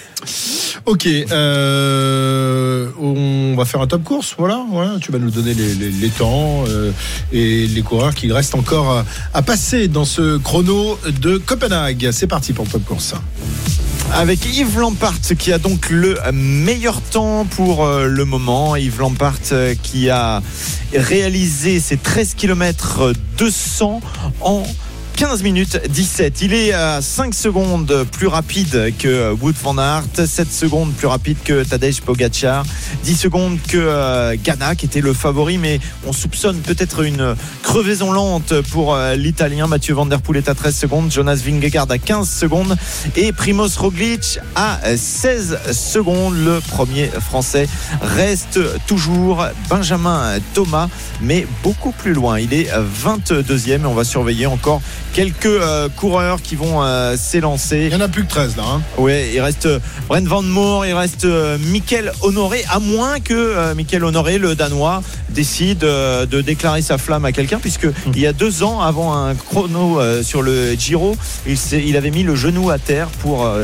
Ok, euh, on va faire un top course, voilà. voilà tu vas nous donner les, les- les temps et les coureurs qui restent encore à, à passer dans ce chrono de Copenhague. C'est parti pour le course. Avec Yves Lampart qui a donc le meilleur temps pour euh, le moment. Yves Lampart euh, qui a réalisé ses 13 km 200 en 15 minutes 17. Il est à 5 secondes plus rapide que Wood van Aert, 7 secondes plus rapide que Tadej Pogacar, 10 secondes que euh, Ghana qui était le favori, mais on soupçonne peut-être une crevaison lente pour euh, l'Italien. Mathieu Van Der Poel est à 13 secondes, Jonas Vingegaard à 15 secondes et Primoz Roglic à 16 secondes. Le premier français reste toujours Benjamin Thomas, mais beaucoup plus loin. Il est 22e et on va surveiller encore quelques euh, coureurs qui vont euh, s'élancer. Il n'y en a plus que 13 là. hein. Ouais, il reste euh, Brent Van Moor, il reste euh, Mickaël Honoré, à moins que euh, Mickaël Honoré, le Danois, décide euh, de déclarer sa flamme à quelqu'un, puisque il y a deux ans, avant un chrono euh, sur le Giro, il, il avait mis le genou à terre pour euh,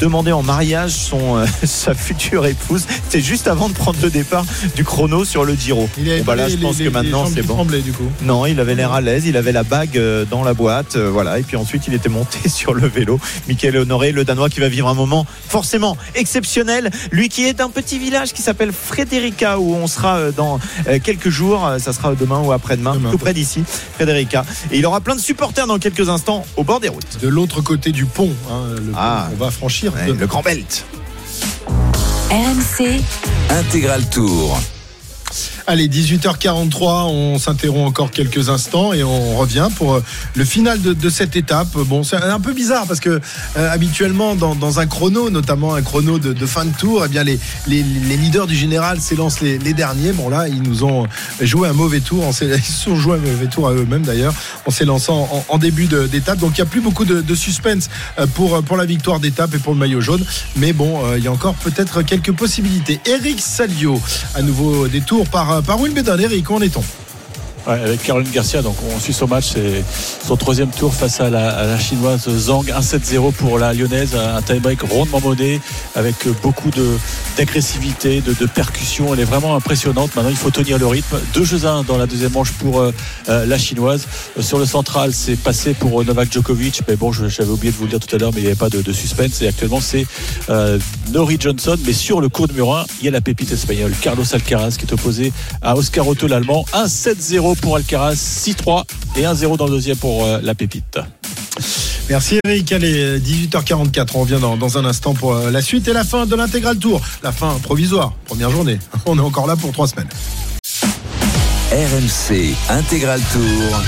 demander en mariage son, euh, sa future épouse. C'était juste avant de prendre le départ du chrono sur le Giro. Il Bon, bah là, je pense les- que maintenant c'est bon. du coup. Non, il avait l'air à l'aise, il avait la bague dans la boîte, euh, voilà, et puis ensuite il était monté sur le vélo. Michael Honoré, le Danois qui va vivre un moment forcément exceptionnel, lui qui est d'un petit village qui s'appelle Frederica, où on sera euh, dans euh, quelques jours, ça sera demain ou après-demain, Demain. tout près d'ici, Frederica. Et il aura plein de supporters dans quelques instants au bord des routes. De l'autre côté du pont, hein, le pont Ah. qu'on va franchir. Ouais, le Grand Belt. RMC, Intégral Tour. Allez, 18h43, on s'interrompt encore quelques instants et on revient pour euh, le final de, de cette étape. Bon, c'est un peu bizarre parce que euh, habituellement dans, dans un chrono, notamment un chrono de, de fin de tour, eh bien les, les, les leaders du général s'élancent les, les derniers. Bon là, ils nous ont joué un mauvais tour. Ils se sont joués un mauvais tour à eux-mêmes d'ailleurs en s'élançant en, en début d'étape. Donc il n'y a plus beaucoup de, de suspense euh, pour, pour la victoire d'étape et pour le maillot jaune. Mais bon, euh, il y a encore peut-être quelques possibilités. Eric Salio, à nouveau des tours par, par Wimbledon. Eric, où en est-on? Ouais, avec Caroline Garcia, donc on suit son match, c'est son troisième tour face à la, à la chinoise Zhang, 1-7-0 pour la lyonnaise, un tie-break rondement mené avec beaucoup de d'agressivité, de, de percussion. Elle est vraiment impressionnante. Maintenant, il faut tenir le rythme. Deux jeux à un dans la deuxième manche pour euh, euh, la chinoise. Euh, sur le central, c'est passé pour Novak Djokovic, mais bon, j'avais oublié de vous le dire tout à l'heure, mais il n'y avait pas de, de suspense. Et actuellement, c'est euh, Nori Johnson, mais sur le cours numéro 1, il y a la pépite espagnole, Carlos Alcaraz, qui est opposé à Oscar Otto, l'allemand. 1-7-0 pour Alcaraz, 6-3 et 1-0 dans le deuxième pour euh, la pépite. Merci Eric. Allez, 18h44. On revient dans, dans un instant pour euh, la suite et la fin de l'intégral tour. La fin provisoire, première journée. On est encore là pour trois semaines. RMC Intégral Tour.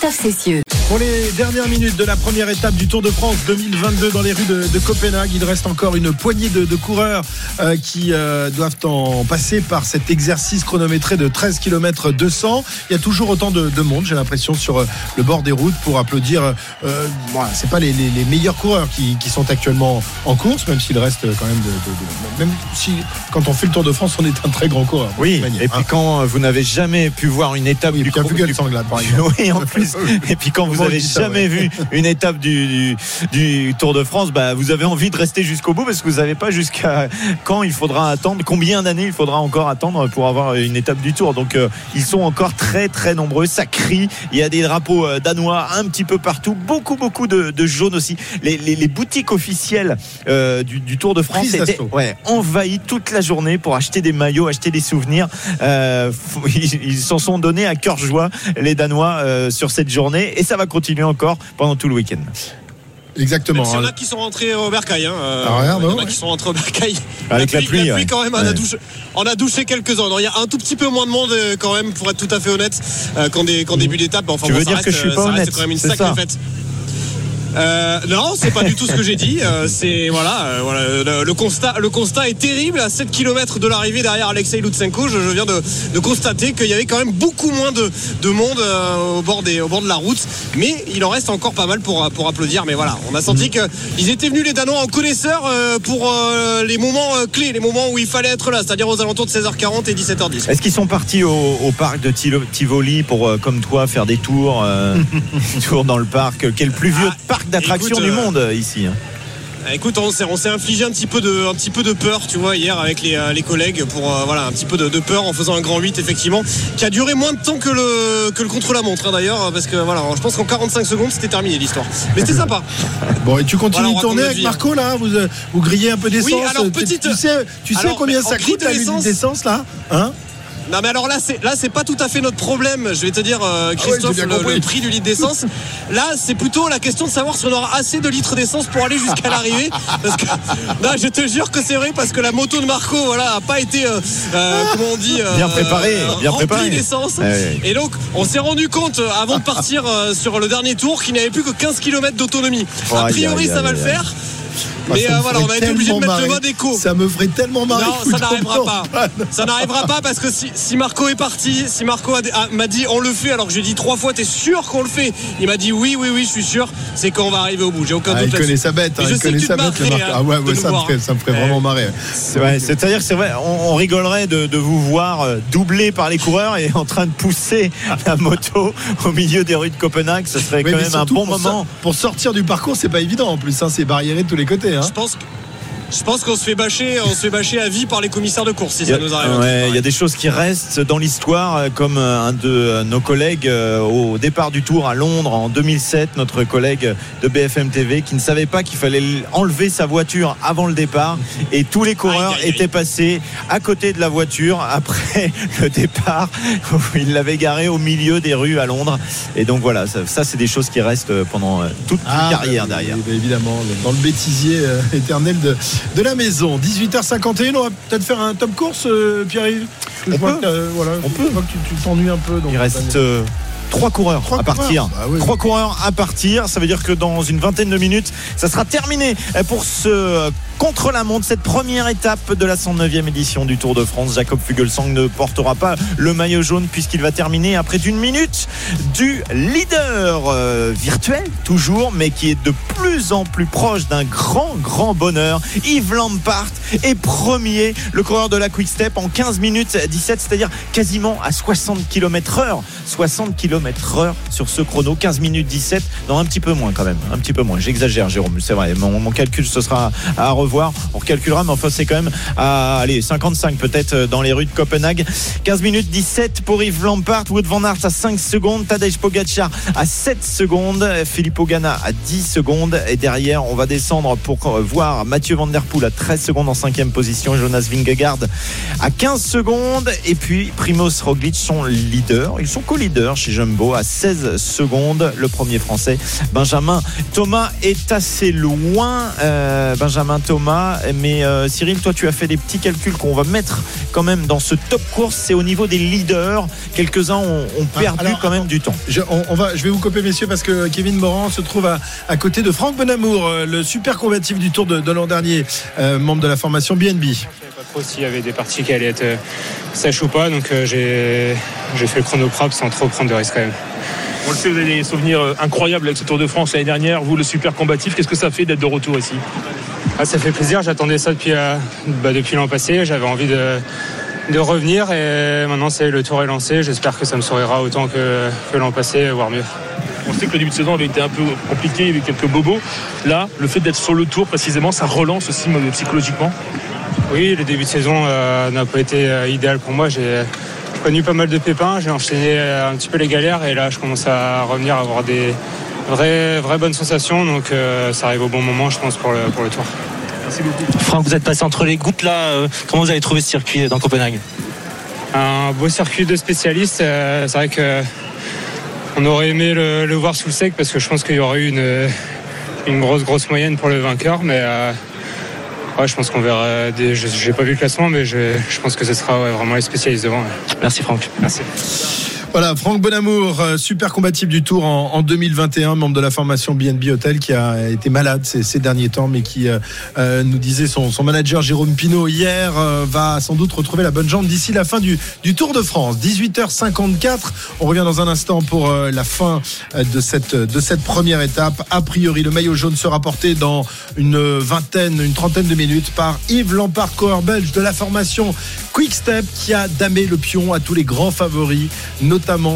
Christophe Cessieux. Pour les dernières minutes de la première étape du Tour de France 2022 dans les rues de, de Copenhague, il reste encore une poignée de, de coureurs euh, qui euh, doivent en passer par cet exercice chronométré de 13 km 200. Il y a toujours autant de, de monde, j'ai l'impression, sur euh, le bord des routes pour applaudir. Euh, voilà, c'est pas les, les- les meilleurs coureurs qui, qui sont actuellement en course, même s'il reste quand même de, de- de- même si quand on fait le Tour de France, on est un très grand coureur. Oui, manière, et puis hein. quand vous n'avez jamais pu voir une étape Oui, du du- sanglade, par exemple. Oui, en plus. Et puis quand vous avez jamais vu une étape du, du, du Tour de France, bah, vous avez envie de rester jusqu'au bout parce que vous savez pas jusqu'à quand il faudra attendre, combien d'années il faudra encore attendre pour avoir une étape du Tour. Donc euh, ils sont encore très très nombreux, ça crie. Il y a des drapeaux euh, danois un petit peu partout, beaucoup beaucoup de, de jaunes aussi. Les, les, les boutiques officielles euh, du, du Tour de France étaient ouais, envahies toute la journée pour acheter des maillots, acheter des souvenirs. Euh, ils s'en sont donnés à cœur joie les Danois sur cette journée et ça va continuer encore pendant tout le week-end. Exactement. Il y en a qui sont rentrés au Bercail. Hein. euh, Ah, regarde, il y en a qui sont rentrés au Bercail. Avec la pluie, ouais. quand même, on, a Ouais. douché, on a douché quelques-uns. Il y a un tout petit peu moins de monde euh, quand même, pour être tout à fait honnête, euh, qu'en dé- qu'en début d'étape. Enfin, Tu bon, veux dire reste, que je suis pas honnête, quand même une c'est sacrée ça fête. Euh, non, c'est pas du tout ce que j'ai dit. Euh, c'est voilà, euh, voilà le, le constat, le constat est terrible. À 7 km de l'arrivée derrière Alexei Lutsenko, je, je viens de, de constater qu'il y avait quand même beaucoup moins de, de monde au bord des, au bord de la route. Mais il en reste encore pas mal pour pour applaudir. Mais voilà, on a senti que ils étaient venus les Danois en connaisseurs pour les moments clés, les moments où il fallait être là, c'est-à-dire aux alentours de 16h40 et 17h10. Est-ce qu'ils sont partis au, au parc de Tivoli pour, comme toi, faire des tours, des tours dans le parc, le plus vieux Ah, parc d'attractions écoute, du euh, monde euh, ici hein Ah, Écoute, on s'est, on s'est infligé un petit peu de, un petit peu de peur, tu vois, hier avec les, euh, les collègues pour euh, voilà un petit peu de, de peur en faisant un grand 8 effectivement, qui a duré moins de temps que le que le contre la montre hein, d'ailleurs, parce que voilà, je pense qu'en 45 secondes c'était terminé l'histoire. Mais c'était sympa. Bon, et tu continues Voilà, de tourner avec. Marco là vous, vous grillez un peu d'essence Oui, alors, tu- petite- Tu sais, tu sais alors, combien en ça coûte de la d'essence là Hein? Non mais alors là c'est là c'est pas tout à fait notre problème. Je vais te dire euh, Christophe Ah bien le, le prix du litre d'essence. Là c'est plutôt la question de savoir si on aura assez de litres d'essence pour aller jusqu'à l'arrivée. Parce que non, je te jure que c'est vrai parce que la moto de Marco voilà a pas été euh, euh, comment on dit Bien préparée, bien préparée. d'essence. Ouais. Et donc on s'est rendu compte avant de partir sur le dernier tour qu'il n'avait plus que 15 km d'autonomie. A priori ça va le faire. Ah, Mais euh, voilà, on a été obligé de mettre le marrer. mode éco. Ça me ferait tellement marrer. Non, ça n'arrivera pas. Ça n'arrivera pas parce que si, si Marco est parti, si Marco m'a dit on le fait, alors que j'ai dit trois fois, t'es sûr qu'on le fait? Il m'a dit oui, oui, oui, je suis sûr, c'est qu'on va arriver au bout. J'ai aucun Ah, doute. il connaît sa bête, hein, je il sais connaît que tu sa te bête, le hein, Ah ouais, ça me ferait, ça me ferait Ouais. vraiment marrer. C'est vrai, c'est-à-dire que c'est vrai, on, on rigolerait de, vous voir euh, doublé par les coureurs et en train de pousser la moto au milieu des rues de Copenhague. Ce serait quand même un bon moment. pour sortir du parcours, c'est pas évident en plus. Hein, c'est barriéré de tous les côtés. Hein. Je pense que. Je pense qu'on se fait bâcher, on se fait bâcher à vie par les commissaires de course si Il y, a, ça nous arrive. ouais, il y a des choses qui restent dans l'histoire, euh, comme euh, un de euh, nos collègues au départ du Tour à Londres en 2007, notre collègue de BFM TV, qui ne savait pas qu'il fallait enlever sa voiture avant le départ, et tous les coureurs Aïe, aïe, aïe. étaient passés à côté de la voiture après le départ, où il l'avait garé au milieu des rues à Londres. Et donc voilà, ça, ça, c'est des choses qui restent pendant toute Ah, une carrière bah, derrière. bah, évidemment, dans le bêtisier éternel de, de la maison. 18h51, on va peut-être faire un top course, euh, Pierre-Yves On euh, voilà, On peut. que tu t'ennuies un peu. donc, Il reste bah, euh, trois coureurs Trois à partir. coureurs. Ah oui. Trois coureurs à partir. Ça veut dire que dans une vingtaine de minutes, ça sera terminé pour ce contre la montre, cette première étape de la 109e édition du Tour de France. Jacob Fugelsang ne portera pas le maillot jaune puisqu'il va terminer après d'une minute du leader euh, virtuel, toujours, mais qui est de plus en plus proche d'un grand, grand bonheur. Yves Lampart est premier, le coureur de la Quick Step en 15 minutes 17, c'est-à-dire quasiment à 60 km heure. 60 km heure sur ce chrono, 15 minutes 17. Non, un petit peu moins quand même, un petit peu moins. J'exagère, Jérôme, c'est vrai. Mon, mon calcul, ce sera à revoir. On recalculera, mais enfin, c'est quand même à allez, 55 peut-être euh, dans les rues de Copenhague. 15 minutes 17 pour Yves Lampart, Wood van Aert à 5 secondes, Tadej Pogacar à 7 secondes, Filippo Ganna à 10 secondes. Et derrière, on va descendre pour euh, voir Mathieu Van Der Poel à 13 secondes en cinquième position, Jonas Vingegaard à 15 secondes. Et puis Primoz Roglic, son leader. Ils sont co-leaders chez Jumbo à 16 secondes. Le premier français, Benjamin Thomas, est assez loin. Euh, Benjamin Thomas. Mais euh, Cyril, toi, tu as fait des petits calculs qu'on va mettre quand même dans ce top course. C'est au niveau des leaders. Quelques-uns ont, ont Ah, perdu alors, quand même du temps. Je, on, on va, je vais vous couper, messieurs, parce que Kevin Moran se trouve à, à côté de Franck Bonamour, euh, le super combatif du Tour de, de l'an dernier, euh, membre de la formation BNB. Je savais pas trop s'il y avait des parties qui allaient être euh, sèches ou pas, donc euh, j'ai j'ai fait le chrono propre sans trop prendre de risques quand même. On le sait, vous avez des souvenirs incroyables avec ce Tour de France l'année dernière. Vous, le super combatif, qu'est-ce que ça fait d'être de retour ici? Ah, ça fait plaisir, j'attendais ça depuis, euh, bah, depuis l'an passé, j'avais envie de, de revenir et maintenant c'est le tour est lancé, j'espère que ça me sourira autant que, que l'an passé, voire mieux. On sait que le début de saison avait été un peu compliqué, il y avait quelques bobos. Là, le fait d'être sur le tour, précisément, ça relance aussi euh, psychologiquement? Oui, le début de saison euh, n'a pas été euh, idéal pour moi. J'ai connu pas mal de pépins, j'ai enchaîné un petit peu les galères et là je commence à revenir à avoir des vraies, vraies bonnes sensations. Donc euh, ça arrive au bon moment, je pense, pour le, pour le tour. Merci beaucoup. Franck, vous êtes passé entre les gouttes là. euh, Comment vous avez trouvé ce circuit dans Copenhague Un beau circuit de spécialistes. euh, c'est vrai que on aurait aimé le, le voir sous le sec parce que je pense qu'il y aurait eu une, une grosse, grosse moyenne pour le vainqueur. Mais euh, ouais, je pense qu'on verra. Des, je n'ai pas vu le classement, mais je, je pense que ce sera ouais, vraiment les spécialistes devant. ouais. Merci Franck. Merci. Voilà, Franck Bonamour, euh, super combatif du Tour en, en 2021, membre de la formation BNB Hotel, qui a été malade ces, ces derniers temps, mais qui euh, euh, nous disait son, manager Jérôme Pinault hier euh, va sans doute retrouver la bonne jambe d'ici la fin du, Tour de France. 18h54, on revient dans un instant pour euh, la fin de cette, première étape. A priori, le maillot jaune sera porté dans une vingtaine, une trentaine de minutes par Yves Lampard, coureur belge de la formation Quick Step, qui a damé le pion à tous les grands favoris,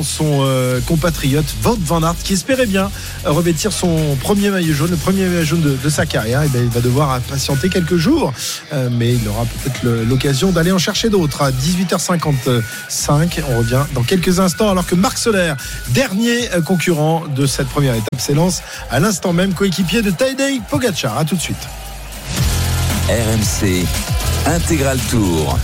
son euh, compatriote Wout van Aert, qui espérait bien revêtir son premier maillot jaune, le premier maillot jaune de, sa carrière. Et bien, il va devoir patienter quelques jours, euh, mais il aura peut-être l'occasion d'aller en chercher d'autres. À 18h55, on revient dans quelques instants, alors que Marc Soler, dernier euh, concurrent de cette première étape, s'élance à l'instant même, coéquipier de Tadej Pogacar. À tout de suite. RMC Intégral Tour.